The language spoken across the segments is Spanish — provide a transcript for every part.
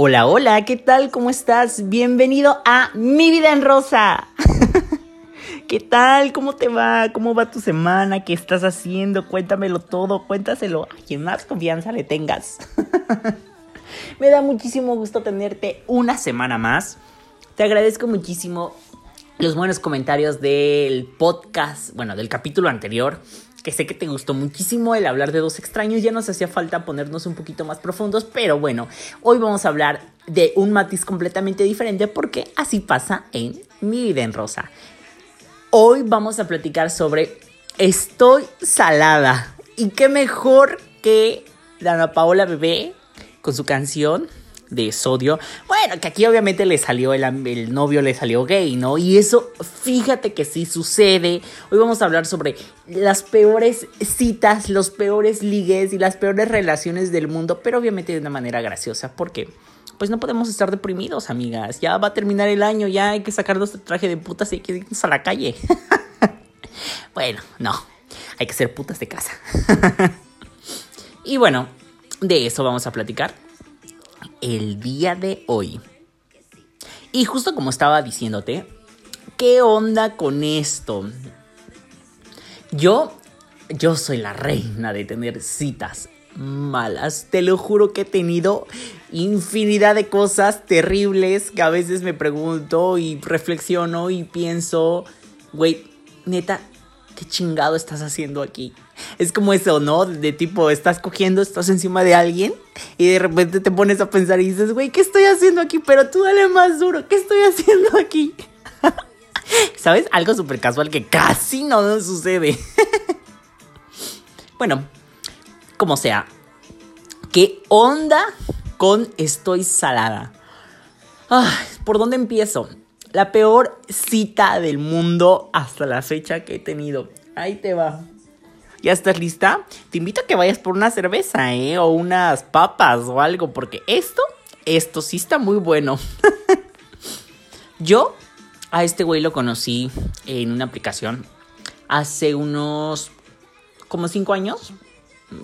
Hola, hola, ¿qué tal? ¿Cómo estás? Bienvenido a Mi Vida en Rosa. ¿Qué tal? ¿Cómo te va? ¿Cómo va tu semana? ¿Qué estás haciendo? Cuéntamelo todo, cuéntaselo a quien más confianza le tengas. Me da muchísimo gusto tenerte una semana más. Te agradezco muchísimo los buenos comentarios del podcast, bueno, del capítulo anterior que sé que te gustó muchísimo el hablar de dos extraños, ya nos hacía falta ponernos un poquito más profundos, pero bueno, hoy vamos a hablar de un matiz completamente diferente porque así pasa en mi vida en rosa. Hoy vamos a platicar sobre Estoy salada. Y qué mejor que Dana Paola Bebé con su canción de sodio. Bueno, que aquí obviamente le salió el, el, novio, le salió gay, ¿no? Y eso, fíjate que sí sucede. Hoy vamos a hablar sobre las peores citas, los peores ligues y las peores relaciones del mundo, pero obviamente de una manera graciosa, porque pues no podemos estar deprimidos, amigas. Ya va a terminar el año, ya hay que sacar nuestro traje de putas y hay que irnos a la calle. bueno, no, hay que ser putas de casa. y bueno, de eso vamos a platicar el día de hoy. Y justo como estaba diciéndote, ¿qué onda con esto? Yo, yo soy la reina de tener citas malas. Te lo juro que he tenido infinidad de cosas terribles que a veces me pregunto y reflexiono y pienso, güey, neta, ¿qué chingado estás haciendo aquí? Es como eso, ¿no? De tipo, estás cogiendo, estás encima de alguien y de repente te pones a pensar y dices, güey, ¿qué estoy haciendo aquí? Pero tú dale más duro, ¿qué estoy haciendo aquí? ¿Sabes? Algo súper casual que casi no sucede. bueno, como sea, ¿qué onda con estoy salada? ¿Por dónde empiezo? La peor cita del mundo hasta la fecha que he tenido. Ahí te va. ¿Ya estás lista? Te invito a que vayas por una cerveza, ¿eh? O unas papas o algo, porque esto, esto sí está muy bueno. Yo a este güey lo conocí en una aplicación hace unos como cinco años.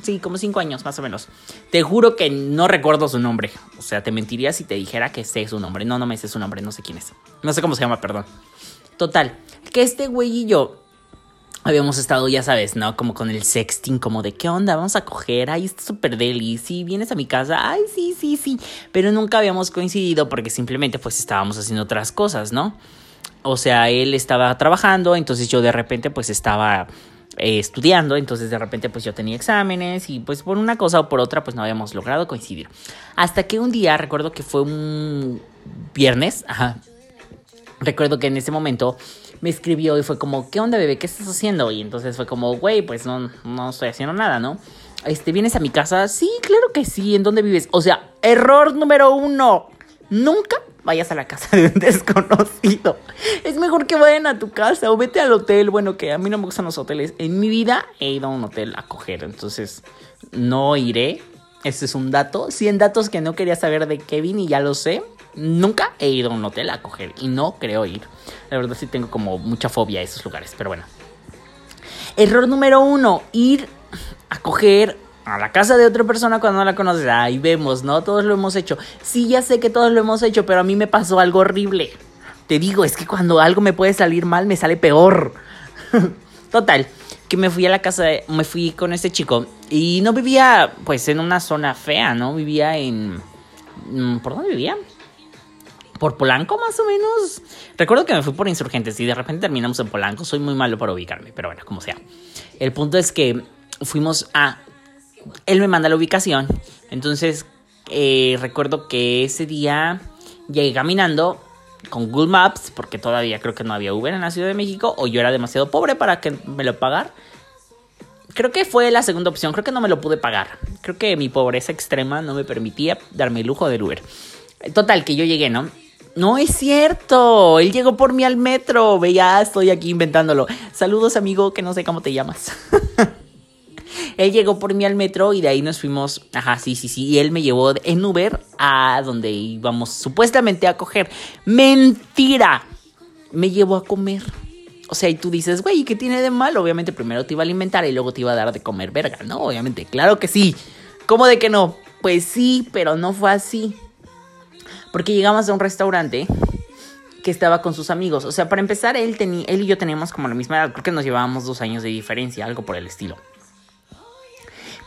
Sí, como cinco años más o menos. Te juro que no recuerdo su nombre. O sea, te mentiría si te dijera que sé su nombre. No, no me sé su nombre, no sé quién es. No sé cómo se llama, perdón. Total, que este güey y yo habíamos estado, ya sabes, ¿no? Como con el sexting, como de qué onda, vamos a coger, ay, está súper deli, sí, vienes a mi casa, ay, sí, sí, sí, pero nunca habíamos coincidido porque simplemente pues estábamos haciendo otras cosas, ¿no? O sea, él estaba trabajando, entonces yo de repente pues estaba eh, estudiando, entonces de repente pues yo tenía exámenes y pues por una cosa o por otra pues no habíamos logrado coincidir. Hasta que un día, recuerdo que fue un viernes, ajá, recuerdo que en ese momento me escribió y fue como, ¿qué onda, bebé? ¿Qué estás haciendo? Y entonces fue como, güey, pues no, no estoy haciendo nada, ¿no? Este, ¿vienes a mi casa? Sí, claro que sí. ¿En dónde vives? O sea, error número uno. Nunca vayas a la casa de un desconocido. Es mejor que vayan a tu casa o vete al hotel. Bueno, que a mí no me gustan los hoteles. En mi vida he ido a un hotel a coger. Entonces, no iré. Este es un dato. 100 datos que no quería saber de Kevin y ya lo sé. Nunca he ido a un hotel a coger y no creo ir. La verdad sí tengo como mucha fobia a esos lugares, pero bueno. Error número uno, ir a coger a la casa de otra persona cuando no la conoces. Ahí vemos, ¿no? Todos lo hemos hecho. Sí, ya sé que todos lo hemos hecho, pero a mí me pasó algo horrible. Te digo, es que cuando algo me puede salir mal, me sale peor. Total, que me fui a la casa, de, me fui con este chico y no vivía pues en una zona fea, ¿no? Vivía en... Mm, ¿Por dónde vivía? Por Polanco más o menos. Recuerdo que me fui por Insurgentes y de repente terminamos en Polanco. Soy muy malo para ubicarme, pero bueno, como sea. El punto es que fuimos a... Él me manda la ubicación. Entonces, eh, recuerdo que ese día llegué caminando con Google Maps, porque todavía creo que no había Uber en la Ciudad de México, o yo era demasiado pobre para que me lo pagara. Creo que fue la segunda opción, creo que no me lo pude pagar. Creo que mi pobreza extrema no me permitía darme el lujo del Uber. Total, que yo llegué, ¿no? No es cierto. Él llegó por mí al metro. Ve, ya estoy aquí inventándolo. Saludos, amigo, que no sé cómo te llamas. él llegó por mí al metro y de ahí nos fuimos. Ajá, sí, sí, sí. Y él me llevó en Uber a donde íbamos supuestamente a coger. Mentira. Me llevó a comer. O sea, y tú dices, güey, ¿qué tiene de mal? Obviamente primero te iba a alimentar y luego te iba a dar de comer verga. No, obviamente, claro que sí. ¿Cómo de que no? Pues sí, pero no fue así. Porque llegamos a un restaurante que estaba con sus amigos. O sea, para empezar, él, él y yo teníamos como la misma edad. Creo que nos llevábamos dos años de diferencia, algo por el estilo.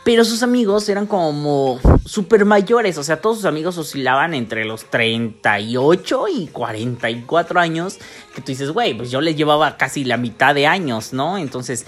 Pero sus amigos eran como super mayores, o sea, todos sus amigos oscilaban entre los 38 y 44 años, que tú dices, güey, pues yo les llevaba casi la mitad de años, ¿no? Entonces,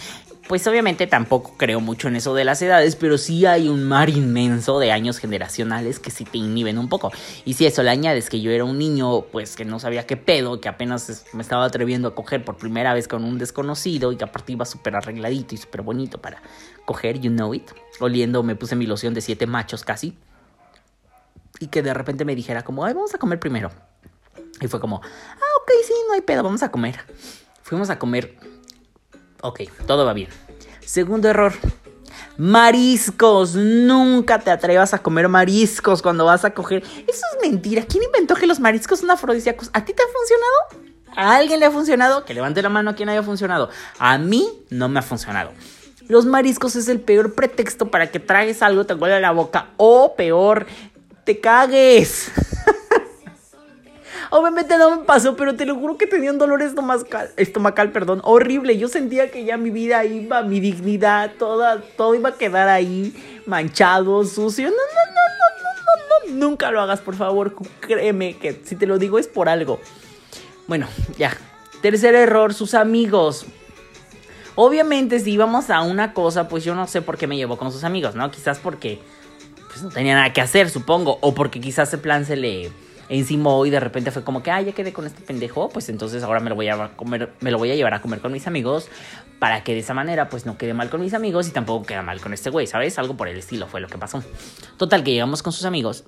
pues obviamente tampoco creo mucho en eso de las edades, pero sí hay un mar inmenso de años generacionales que sí te inhiben un poco. Y si eso le añades que yo era un niño, pues que no sabía qué pedo, que apenas me estaba atreviendo a coger por primera vez con un desconocido y que aparte iba súper arregladito y súper bonito para coger, you know it. Oliendo, me puse mi loción de siete machos casi. Y que de repente me dijera como, ay, vamos a comer primero. Y fue como, ah, ok, sí, no hay pedo, vamos a comer. Fuimos a comer Ok, todo va bien. Segundo error. Mariscos. Nunca te atrevas a comer mariscos cuando vas a coger. Eso es mentira. ¿Quién inventó que los mariscos son afrodisíacos? ¿A ti te ha funcionado? ¿A alguien le ha funcionado? Que levante la mano a quien haya funcionado. A mí no me ha funcionado. Los mariscos es el peor pretexto para que tragues algo, te huele la boca o peor, te cagues. Obviamente no me pasó, pero te lo juro que tenía un dolor estomacal, estomacal, perdón, horrible. Yo sentía que ya mi vida iba, mi dignidad, toda, todo iba a quedar ahí manchado, sucio. No, no, no, no, no, no, no. Nunca lo hagas, por favor. Créeme que si te lo digo es por algo. Bueno, ya. Tercer error, sus amigos. Obviamente, si íbamos a una cosa, pues yo no sé por qué me llevó con sus amigos, ¿no? Quizás porque pues, no tenía nada que hacer, supongo. O porque quizás el plan se le encima y de repente fue como que, ah, ya quedé con este pendejo, pues entonces ahora me lo voy a comer, me lo voy a llevar a comer con mis amigos para que de esa manera pues no quede mal con mis amigos y tampoco quede mal con este güey, ¿sabes? Algo por el estilo fue lo que pasó. Total, que llegamos con sus amigos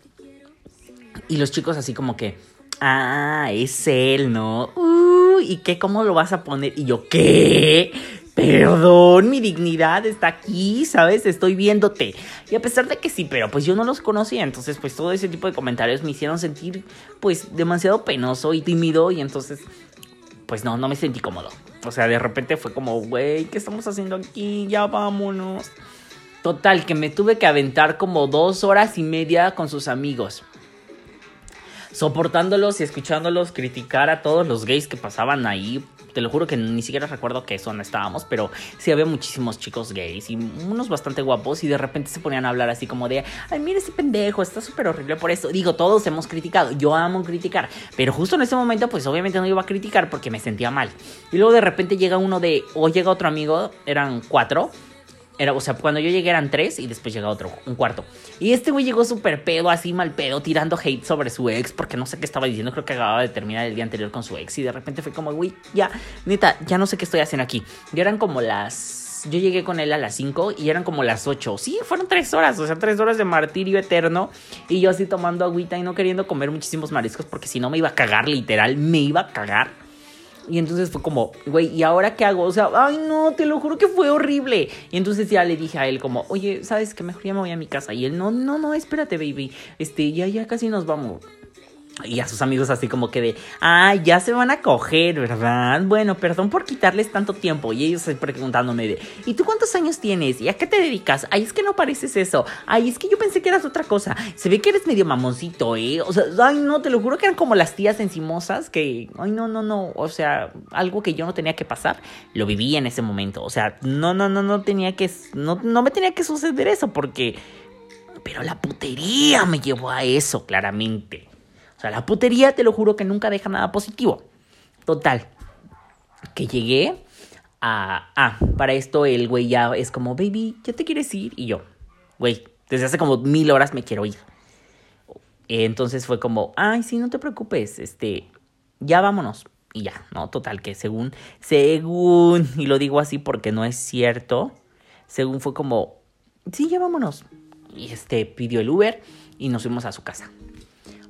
y los chicos así como que, ah, es él, ¿no? Uy, ¿y qué? ¿Cómo lo vas a poner? Y yo, ¿qué? Perdón, mi dignidad está aquí, ¿sabes? Estoy viéndote. Y a pesar de que sí, pero pues yo no los conocía, entonces pues todo ese tipo de comentarios me hicieron sentir pues demasiado penoso y tímido y entonces pues no, no me sentí cómodo. O sea, de repente fue como, güey, ¿qué estamos haciendo aquí? Ya vámonos. Total, que me tuve que aventar como dos horas y media con sus amigos soportándolos y escuchándolos criticar a todos los gays que pasaban ahí te lo juro que ni siquiera recuerdo qué zona estábamos, pero sí había muchísimos chicos gays y unos bastante guapos y de repente se ponían a hablar así como de, ay, mira ese pendejo, está súper horrible por eso. Digo, todos hemos criticado, yo amo criticar, pero justo en ese momento pues obviamente no iba a criticar porque me sentía mal. Y luego de repente llega uno de, o llega otro amigo, eran cuatro era, o sea, cuando yo llegué eran tres y después llega otro, un cuarto. Y este güey llegó súper pedo, así mal pedo, tirando hate sobre su ex, porque no sé qué estaba diciendo, creo que acababa de terminar el día anterior con su ex. Y de repente fue como, güey, ya, neta, ya no sé qué estoy haciendo aquí. Y eran como las yo llegué con él a las 5 y eran como las 8. Sí, fueron 3 horas, o sea, 3 horas de martirio eterno. Y yo así tomando agüita y no queriendo comer muchísimos mariscos porque si no me iba a cagar, literal, me iba a cagar. Y entonces fue como, güey, ¿y ahora qué hago? O sea, ay, no, te lo juro que fue horrible. Y entonces ya le dije a él como, oye, ¿sabes qué? Mejor ya me voy a mi casa. Y él, no, no, no, espérate, baby. Este, ya, ya casi nos vamos. Y a sus amigos así como que de, ah, ya se van a coger, ¿verdad? Bueno, perdón por quitarles tanto tiempo. Y ellos preguntándome de, ¿y tú cuántos años tienes? ¿Y a qué te dedicas? Ay, es que no pareces eso. Ay, es que yo pensé que eras otra cosa. Se ve que eres medio mamoncito, ¿eh? O sea, ay, no, te lo juro que eran como las tías encimosas que, ay, no, no, no. O sea, algo que yo no tenía que pasar, lo viví en ese momento. O sea, no, no, no, no tenía que, no, no me tenía que suceder eso porque... Pero la putería me llevó a eso, claramente. Sea, la putería, te lo juro que nunca deja nada positivo. Total. Que llegué a... Ah, para esto el güey ya es como, baby, ¿ya te quieres ir? Y yo, güey, desde hace como mil horas me quiero ir. Entonces fue como, ay, sí, no te preocupes, este, ya vámonos. Y ya, ¿no? Total, que según, según, y lo digo así porque no es cierto, según fue como, sí, ya vámonos. Y este pidió el Uber y nos fuimos a su casa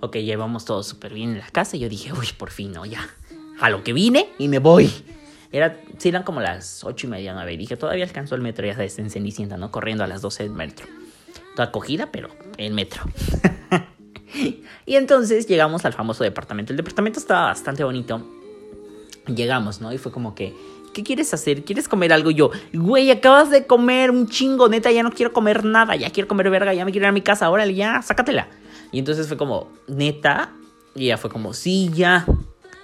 ok, llevamos todo súper bien en la casa. Y yo dije, uy, por fin, no, ya. A lo que vine y me voy. Era, sí, eran como las ocho y media, nueve. Dije, todavía alcanzó el metro, ya sabes, en Cenicienta, ¿no? Corriendo a las 12 del metro. Toda acogida, pero el metro. y entonces llegamos al famoso departamento. El departamento estaba bastante bonito. Llegamos, ¿no? Y fue como que, ¿qué quieres hacer? ¿Quieres comer algo? yo, güey, acabas de comer un chingo, neta, ya no quiero comer nada, ya quiero comer verga, ya me quiero ir a mi casa, órale, ya, sácatela. Y entonces fue como, neta, Y ya fue como, sí, ya.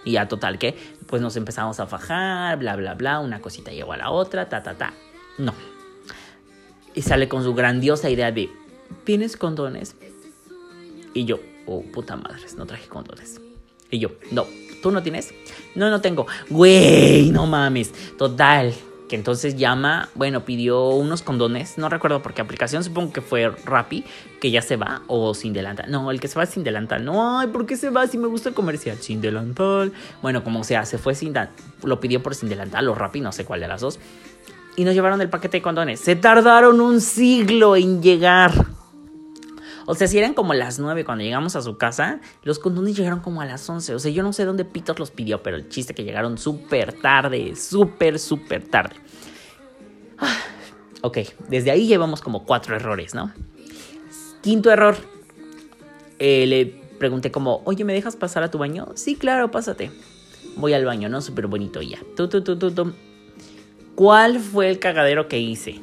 Y ya total, que pues nos empezamos a fajar, bla, bla, bla, una cosita llegó a la otra, ta, ta, ta. No. Y sale con su grandiosa idea de, ¿tienes condones? Y yo, oh, puta madre, no traje condones. Y yo, no, ¿tú no tienes? No, no tengo. Güey, no mames. Total, que entonces llama, bueno, pidió unos condones, no recuerdo por qué aplicación, supongo que fue Rappi, que ya se va, o sin delantal. No, el que se va sin delantal. No, ay, ¿por qué se va si me gusta el comercial? Sin delantal. Bueno, como sea, se fue sin lo pidió por sin delantal o Rappi, no sé cuál de las dos. Y nos llevaron el paquete de condones. Se tardaron un siglo en llegar. O sea, si eran como las 9 cuando llegamos a su casa, los condones llegaron como a las 11. O sea, yo no sé dónde Pitos los pidió, pero el chiste que llegaron súper tarde, súper, súper tarde. Ah, ok, desde ahí llevamos como cuatro errores, ¿no? Quinto error. Eh, le pregunté como, oye, ¿me dejas pasar a tu baño? Sí, claro, pásate. Voy al baño, ¿no? Súper bonito ya. Tu, tu, tu, ¿Cuál fue el cagadero que hice?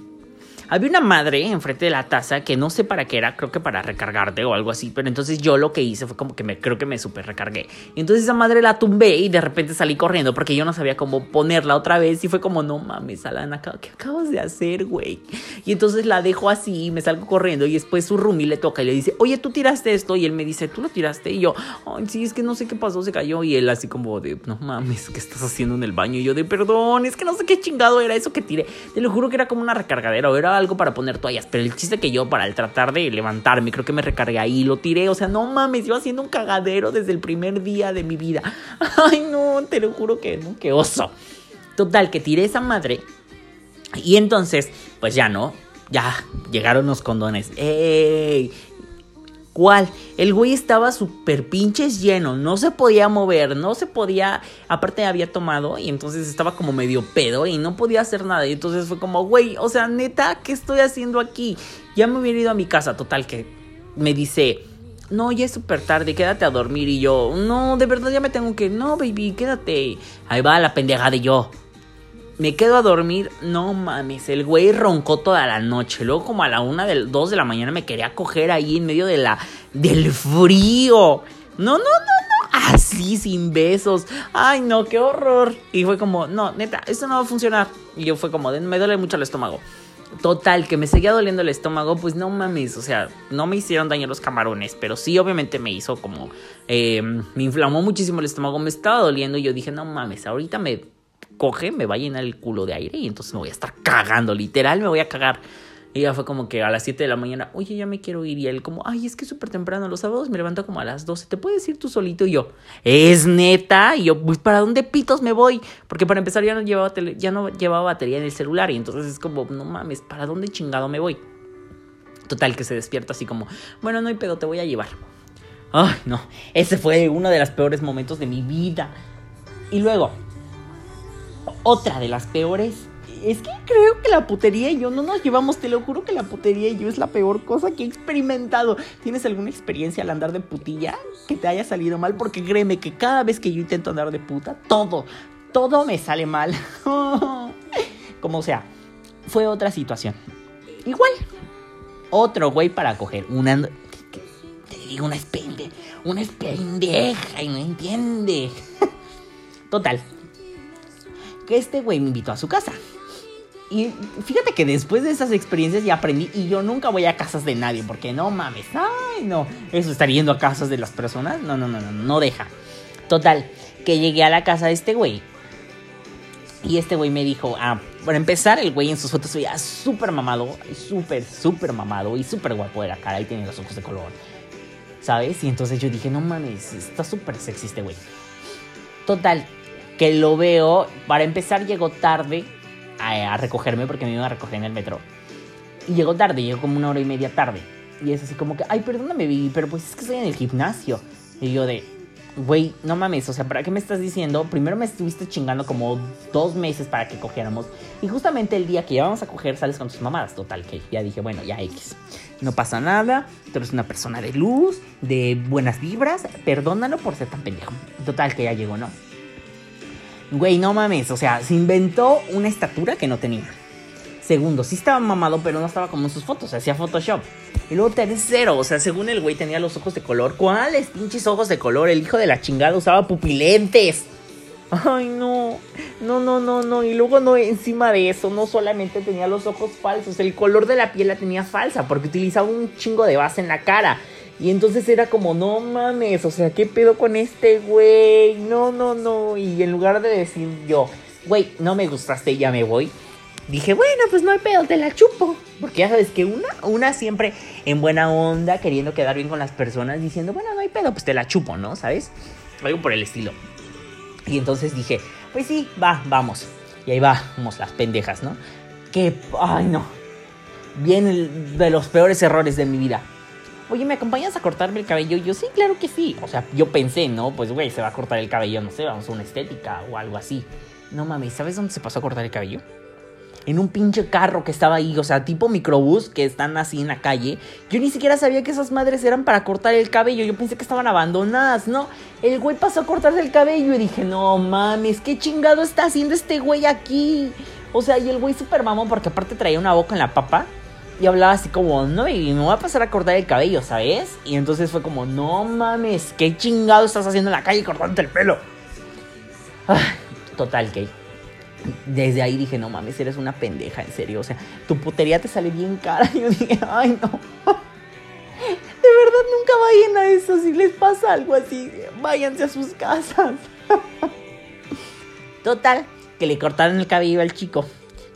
Había una madre enfrente de la taza que no sé para qué era, creo que para recargarte o algo así, pero entonces yo lo que hice fue como que me creo que me super recargué. Y entonces esa madre la tumbé y de repente salí corriendo porque yo no sabía cómo ponerla otra vez y fue como, no mames, Alana, ¿qué acabas de hacer, güey? Y entonces la dejo así y me salgo corriendo y después su roomie le toca y le dice, oye, tú tiraste esto y él me dice, tú lo tiraste y yo, ay, sí, es que no sé qué pasó, se cayó y él así como de, no mames, ¿qué estás haciendo en el baño? Y yo de, perdón, es que no sé qué chingado era eso que tiré. Te lo juro que era como una recargadera o era algo para poner toallas. Pero el chiste que yo, para el tratar de levantarme, creo que me recargué ahí, lo tiré. O sea, no mames, yo haciendo un cagadero desde el primer día de mi vida. Ay, no, te lo juro que no, qué oso. Total, que tiré esa madre. Y entonces, pues ya no, ya llegaron los condones. ¡Ey! El güey estaba súper pinches lleno, no se podía mover, no se podía, aparte había tomado y entonces estaba como medio pedo y no podía hacer nada. Y entonces fue como, güey, o sea, neta, ¿qué estoy haciendo aquí? Ya me hubiera ido a mi casa, total, que me dice, no, ya es súper tarde, quédate a dormir. Y yo, no, de verdad ya me tengo que, no, baby, quédate. Ahí va la pendeja de yo me quedo a dormir. No mames, el güey roncó toda la noche. Luego, como a la una del dos de la mañana, me quería coger ahí en medio de la, del frío. No, no, no, no. Así, sin besos. Ay, no, qué horror. Y fue como, no, neta, esto no va a funcionar. Y yo fue como, me duele mucho el estómago. Total, que me seguía doliendo el estómago, pues no mames, o sea, no me hicieron daño los camarones, pero sí obviamente me hizo como, eh, me inflamó muchísimo el estómago, me estaba doliendo y yo dije, no mames, ahorita me coge, me va a llenar el culo de aire y entonces me voy a estar cagando, literal me voy a cagar. Y ya fue como que a las 7 de la mañana, oye, ya me quiero ir. Y él como, ay, es que es súper temprano, los sábados me levanto como a las 12, ¿te puedes ir tú solito? Y yo, ¿es neta? Y yo, pues, ¿para dónde pitos me voy? Porque para empezar ya no llevaba, ya no llevaba batería en el celular y entonces es como, no mames, ¿para dónde chingado me voy? Total, que se despierta así como, bueno, no hay pedo, te voy a llevar. Ay, no, ese fue uno de los peores momentos de mi vida. Y luego, otra de las peores. Es que creo que la putería y yo no nos llevamos, te lo juro que la putería y yo es la peor cosa que he experimentado. ¿Tienes alguna experiencia al andar de putilla que te haya salido mal? Porque créeme que cada vez que yo intento andar de puta, todo, todo me sale mal. Como sea, fue otra situación. Igual, otro güey para coger. Una. Te digo, una es Una es pendeja y no entiende. Total, que este güey me invitó a su casa. Y fíjate que después de esas experiencias ya aprendí y yo nunca voy a casas de nadie porque no mames, ay no, eso estar yendo a casas de las personas, no, no, no, no, no deja. Total, que llegué a la casa de este güey y este güey me dijo, ah, para empezar, el güey en sus fotos veía súper mamado, súper, súper mamado y súper guapo de la cara y tiene los ojos de color, ¿sabes? Y entonces yo dije, no mames, está súper sexy este güey. Total, que lo veo, para empezar llegó tarde a, recogerme porque me iba a recoger en el metro. Y llegó tarde, llegó como una hora y media tarde. Y es así como que, ay, perdóname, baby, pero pues es que estoy en el gimnasio. Y yo de, güey, no mames, o sea, ¿para qué me estás diciendo? Primero me estuviste chingando como dos meses para que cogiéramos. Y justamente el día que íbamos a coger sales con tus mamadas. Total, que ya dije, bueno, ya X. No pasa nada, tú eres una persona de luz, de buenas vibras, perdónalo por ser tan pendejo. Total, que ya llegó, ¿no? Güey, no mames, o sea, se inventó una estatura que no tenía. Segundo, sí estaba mamado, pero no estaba como en sus fotos, hacía Photoshop. Y luego tercero, o sea, según el güey tenía los ojos de color. ¿Cuáles pinches ojos de color? El hijo de la chingada usaba pupilentes. Ay, no, no, no, no, no. Y luego no, encima de eso, no solamente tenía los ojos falsos, el color de la piel la tenía falsa, porque utilizaba un chingo de base en la cara. Y entonces era como, no mames, o sea, ¿qué pedo con este güey? No, no, no. Y en lugar de decir yo, güey, no me gustaste, ya me voy. Dije, bueno, pues no hay pedo, te la chupo. Porque ya sabes que una, una siempre en buena onda, queriendo quedar bien con las personas, diciendo, bueno, no hay pedo, pues te la chupo, ¿no? ¿Sabes? Algo por el estilo. Y entonces dije, pues sí, va, vamos. Y ahí vamos las pendejas, ¿no? Que, ay no. Viene de los peores errores de mi vida. Oye, ¿me acompañas a cortarme el cabello? Yo sí, claro que sí. O sea, yo pensé, ¿no? Pues, güey, se va a cortar el cabello, no sé, vamos a una estética o algo así. No mames, ¿sabes dónde se pasó a cortar el cabello? en un pinche carro que estaba ahí, o sea, tipo microbús que están así en la calle. Yo ni siquiera sabía que esas madres eran para cortar el cabello, yo pensé que estaban abandonadas, ¿no? El güey pasó a cortarse el cabello y dije, no mames, ¿qué chingado está haciendo este güey aquí? O sea, y el güey super mamón porque aparte traía una boca en la papa. Y hablaba así como, no, y me voy a pasar a cortar el cabello, ¿sabes? Y entonces fue como, no mames, ¿qué chingado estás haciendo en la calle cortándote el pelo? Total, que desde ahí dije, no mames, eres una pendeja, en serio. O sea, tu putería te sale bien cara. Y yo dije, ay, no. De verdad, nunca vayan a eso. Si les pasa algo así, váyanse a sus casas. Total, que le cortaron el cabello al chico.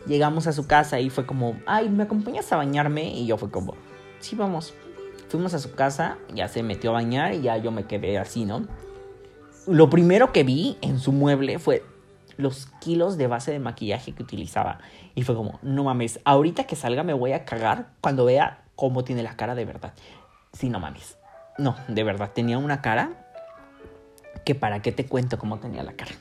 Llegamos a su casa y fue como, ay, ¿me acompañas a bañarme? Y yo fue como, sí, vamos. Fuimos a su casa, ya se metió a bañar y ya yo me quedé así, ¿no? Lo primero que vi en su mueble fue los kilos de base de maquillaje que utilizaba. Y fue como, no mames, ahorita que salga me voy a cagar cuando vea cómo tiene la cara de verdad. Sí, no mames. No, de verdad, tenía una cara que para qué te cuento cómo tenía la cara.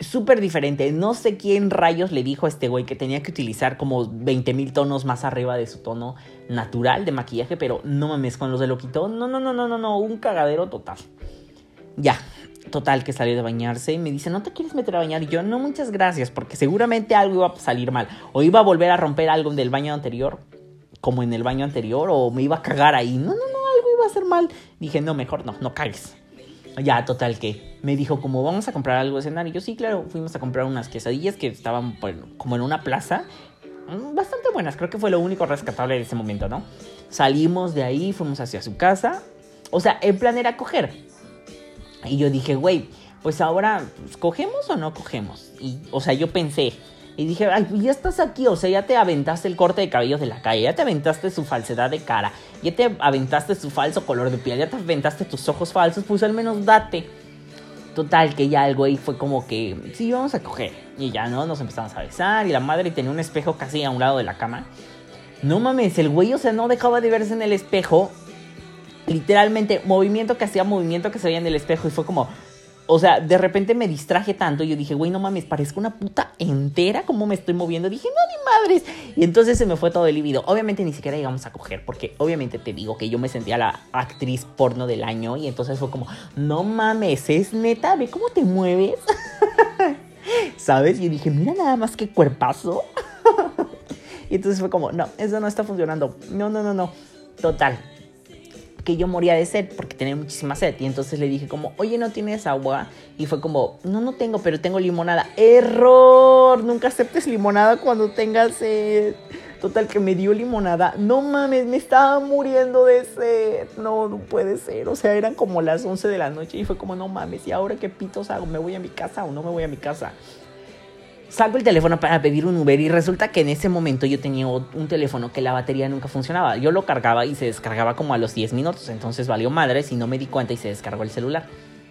Súper diferente. No sé quién rayos le dijo a este güey que tenía que utilizar como 20 mil tonos más arriba de su tono natural de maquillaje, pero no mames, con los de lo quitó. No, no, no, no, no, no, un cagadero total. Ya, Total, que salió de bañarse y me dice, ¿no te quieres meter a bañar? Y yo, no, muchas gracias, porque seguramente algo iba a salir mal. O iba a volver a romper algo del baño anterior, como en el baño anterior, o me iba a cagar ahí. No, no, no, algo iba a ser mal. Dije, no, mejor no, no cagues. Ya, total, que me dijo, como vamos a comprar algo de cenar. Y yo, sí, claro, fuimos a comprar unas quesadillas que estaban como en una plaza. Mm, bastante buenas, creo que fue lo único rescatable de ese momento, ¿no? Salimos de ahí, fuimos hacia su casa. O sea, el plan era coger y yo dije, güey, pues ahora, ¿cogemos o no cogemos? Y, o sea, yo pensé, y dije, ay, ya estás aquí, o sea, ya te aventaste el corte de cabellos de la calle, ya te aventaste su falsedad de cara, ya te aventaste su falso color de piel, ya te aventaste tus ojos falsos, pues al menos date. Total, que ya el güey fue como que, sí, vamos a coger. Y ya, ¿no? Nos empezamos a besar y la madre tenía un espejo casi a un lado de la cama. No mames, el güey, o sea, no dejaba de verse en el espejo literalmente movimiento que hacía, movimiento que se veía en el espejo y fue como, o sea, de repente me distraje tanto y yo dije, güey, no mames, parezco una puta entera como me estoy moviendo. Dije, no, ni madres. Y entonces se me fue todo el líbido. Obviamente ni siquiera llegamos a coger, porque obviamente te digo que yo me sentía la actriz porno del año y entonces fue como, no mames, es neta, ve cómo te mueves. ¿Sabes? Y dije, mira nada más que cuerpazo. y entonces fue como, no, eso no está funcionando. No, no, no, no. Total, que yo moría de sed porque tenía muchísima sed. Y entonces le dije como, oye, ¿no tienes agua? Y fue como, no, no tengo, pero tengo limonada. ¡Error! Nunca aceptes limonada cuando tengas sed. Total, que me dio limonada. No mames, me estaba muriendo de sed. No, no puede ser. O sea, eran como las 11 de la noche y fue como, no mames, ¿y ahora qué pitos hago? ¿Me voy a mi casa o no me voy a mi casa? Saco el teléfono para pedir un Uber y resulta que en ese momento yo tenía un teléfono que la batería nunca funcionaba. Yo lo cargaba y se descargaba como a los 10 minutos, entonces valió madre si no me di cuenta y se descargó el celular.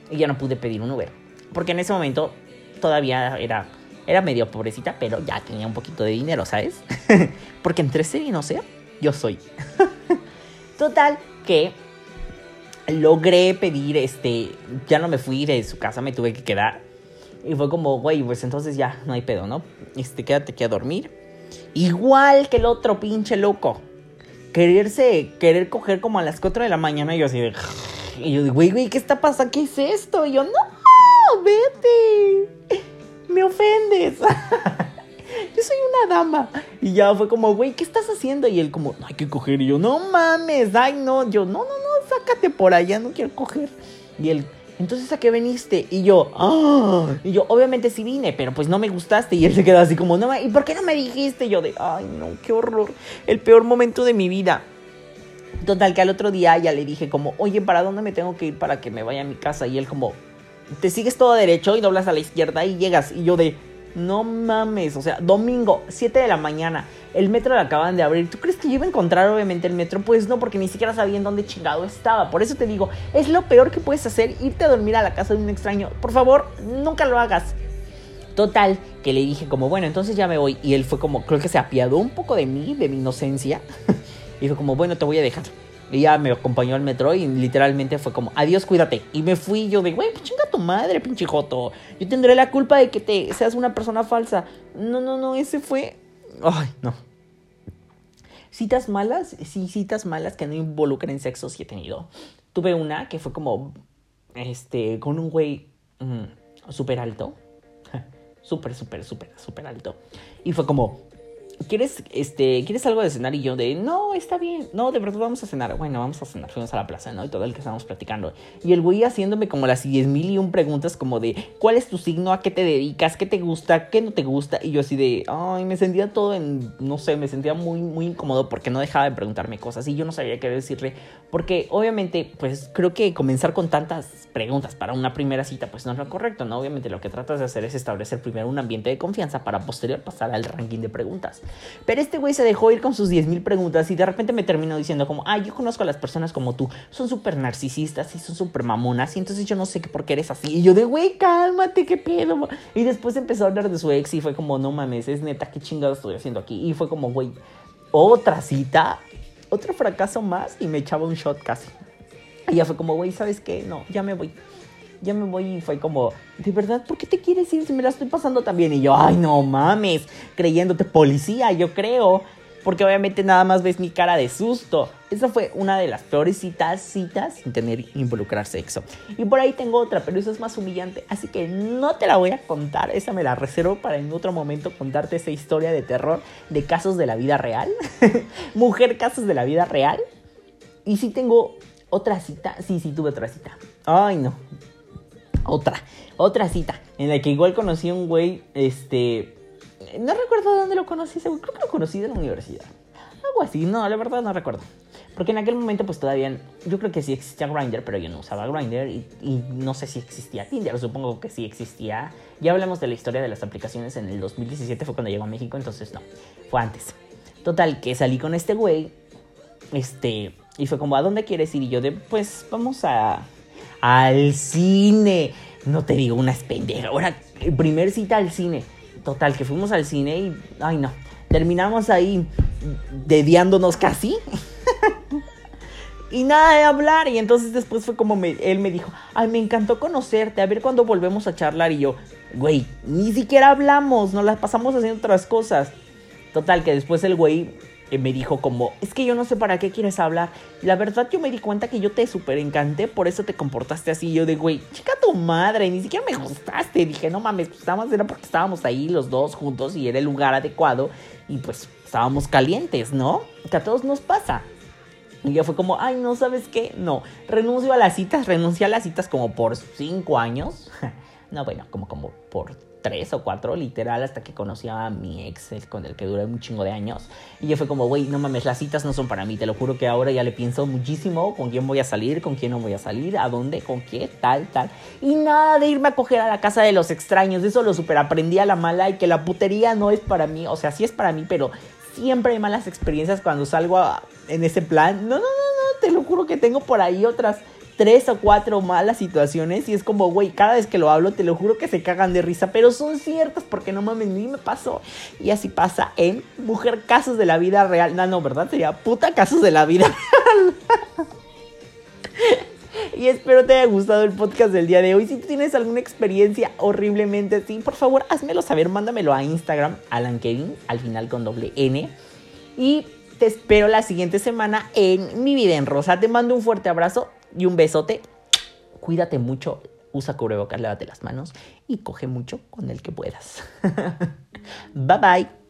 Y ya no pude pedir un Uber. Porque en ese momento todavía era, era medio pobrecita, pero ya tenía un poquito de dinero, ¿sabes? Porque entre ser y no ser, yo soy. Total, que logré pedir, este, ya no me fui de su casa, me tuve que quedar y fue como, güey, pues entonces ya, no hay pedo, ¿no? Este, quédate aquí a dormir. Igual que el otro pinche loco. Quererse, querer coger como a las 4 de la mañana y yo así de... Y yo digo, güey, güey, ¿qué está pasando? ¿Qué es esto? Y yo, no, vete. Me ofendes. yo soy una dama. Y ya fue como, güey, ¿qué estás haciendo? Y él como, hay que coger. Y yo, no mames, ay, no. Yo, no, no, no, sácate por allá, no quiero coger. Y él, entonces a qué veniste? Y yo, ah, y yo, obviamente sí vine, pero pues no me gustaste. Y él se quedó así como, no, ¿y por qué no me dijiste? Y yo de, ay, no, qué horror. El peor momento de mi vida. Total, que al otro día ya le dije como, oye, ¿para dónde me tengo que ir para que me vaya a mi casa? Y él como, te sigues todo derecho y doblas a la izquierda y llegas. Y yo de, no mames, o sea, domingo, 7 de la mañana, el metro lo acaban de abrir. ¿Tú crees que yo iba a encontrar obviamente el metro? Pues no, porque ni siquiera sabía en dónde chingado estaba. Por eso te digo, es lo peor que puedes hacer, irte a dormir a la casa de un extraño. Por favor, nunca lo hagas. Total, que le dije como, bueno, entonces ya me voy. Y él fue como, creo que se apiadó un poco de mí, de mi inocencia. y dijo como, bueno, te voy a dejar. Ya me acompañó al metro y literalmente fue como, adiós, cuídate. Y me fui yo de, güey, pues chinga tu madre, pinche joto. Yo tendré la culpa de que te seas una persona falsa. No, no, no, ese fue... Ay, no. Citas malas, sí, citas malas que no involucren sexo sí he tenido. Tuve una que fue como, este, con un güey mm, súper alto. súper, súper, súper, súper alto. Y fue como, ¿quieres, este, ¿quieres algo de cenar? Y yo de, no, está bien, no, de verdad vamos a cenar. Bueno, vamos a cenar, fuimos a la plaza, ¿no? Y todo el que estábamos platicando. Y el güey haciéndome como las 10 mil y un preguntas como de, ¿cuál es tu signo? ¿A qué te dedicas? ¿Qué te gusta? ¿Qué no te gusta? Y yo así de, ay, me sentía todo en, no sé, me sentía muy, muy incómodo porque no dejaba de preguntarme cosas y yo no sabía qué decirle. Porque obviamente, pues creo que comenzar con tantas preguntas para una primera cita, pues no es lo correcto, ¿no? Obviamente lo que tratas de hacer es establecer primero un ambiente de confianza para posterior pasar al ranking de preguntas. Pero este güey se dejó ir con sus 10.000 preguntas y de repente me terminó diciendo como, ay, yo conozco a las personas como tú, son súper narcisistas y son súper mamonas y entonces yo no sé por qué eres así. Y yo de, güey, cálmate, qué pedo. Y después empezó a hablar de su ex y fue como, no mames, es neta, qué chingado estoy haciendo aquí. Y fue como, güey, otra cita, otro fracaso más y me echaba un shot casi. Y ya fue como, güey, ¿sabes qué? No, ya me voy ya me voy y fue como, ¿de verdad por qué te quieres ir si me la estoy pasando tan bien? Y yo, ay, no mames, creyéndote policía, yo creo. Porque obviamente nada más ves mi cara de susto. Esa fue una de las peores citas, sin tener involucrar sexo. Y por ahí tengo otra, pero eso es más humillante. Así que no te la voy a contar. Esa me la reservo para en otro momento contarte esa historia de terror de casos de la vida real. Mujer, casos de la vida real. Y si tengo otra cita. Sí, sí, tuve otra cita. Ay, no otra, otra cita, en la que igual conocí a un güey, este, no recuerdo de dónde lo conocí, creo que lo conocí de la universidad. Algo así, no, la verdad no recuerdo. Porque en aquel momento pues todavía, yo creo que sí existía Grindr, pero yo no usaba Grindr y, y, no sé si existía Tinder, supongo que sí existía. Ya hablamos de la historia de las aplicaciones en el 2017, fue cuando llegó a México, entonces no, fue antes. Total, que salí con este güey, este, y fue como, ¿a dónde quieres ir? Y yo de, pues vamos a, al cine. No te digo una pendeja. Ahora, primer cita al cine. Total, que fuimos al cine y. Ay, no. Terminamos ahí dediándonos casi. y nada de hablar. Y entonces después fue como él me dijo: Ay, me encantó conocerte. A ver cuándo volvemos a charlar. Y yo, güey, ni siquiera hablamos. Nos las pasamos haciendo otras cosas. Total, que después el güey me dijo como, es que yo no sé para qué quieres hablar. La verdad yo me di cuenta que yo te súper encanté, por eso te comportaste así. Yo de, güey, chica tu madre, ni siquiera me gustaste. Dije, no mames, pues era porque estábamos ahí los dos juntos y era el lugar adecuado. Y pues estábamos calientes, ¿no? Que a todos nos pasa. Y ya fue como, ay, no, ¿sabes qué? No, renuncio a las citas, renuncié a las citas como por cinco años. no, bueno, como, como por tres o cuatro, literal, hasta que conocí a mi ex, con el que duré un chingo de años. Y yo fue como, güey, no mames, las citas no son para mí, te lo juro que ahora ya le pienso muchísimo con quién voy a salir, con quién no voy a salir, a dónde, con qué, tal, tal. Y nada de irme a coger a la casa de los extraños, eso lo super aprendí a la mala y que la putería no es para mí, o sea, sí es para mí, pero siempre hay malas experiencias cuando salgo en ese plan. No, no, no, no, te lo juro que tengo por ahí otras tres o cuatro malas situaciones y es como, güey, cada vez que lo hablo te lo juro que se cagan de risa, pero son ciertas porque no mames, ni me pasó. Y así pasa en Mujer Casos de la Vida Real. No, no, ¿verdad? Sería puta Casos de la Vida Real. y espero te haya gustado el podcast del día de hoy. Si tienes alguna experiencia horriblemente así, por favor, házmelo saber, mándamelo a Instagram, Alan Kevin, al final con doble N. Y te espero la siguiente semana en Mi Vida en Rosa. Te mando un fuerte abrazo y un besote. Cuídate mucho. usa cubrebocas, lávate las manos y coge mucho con el que puedas. bye bye.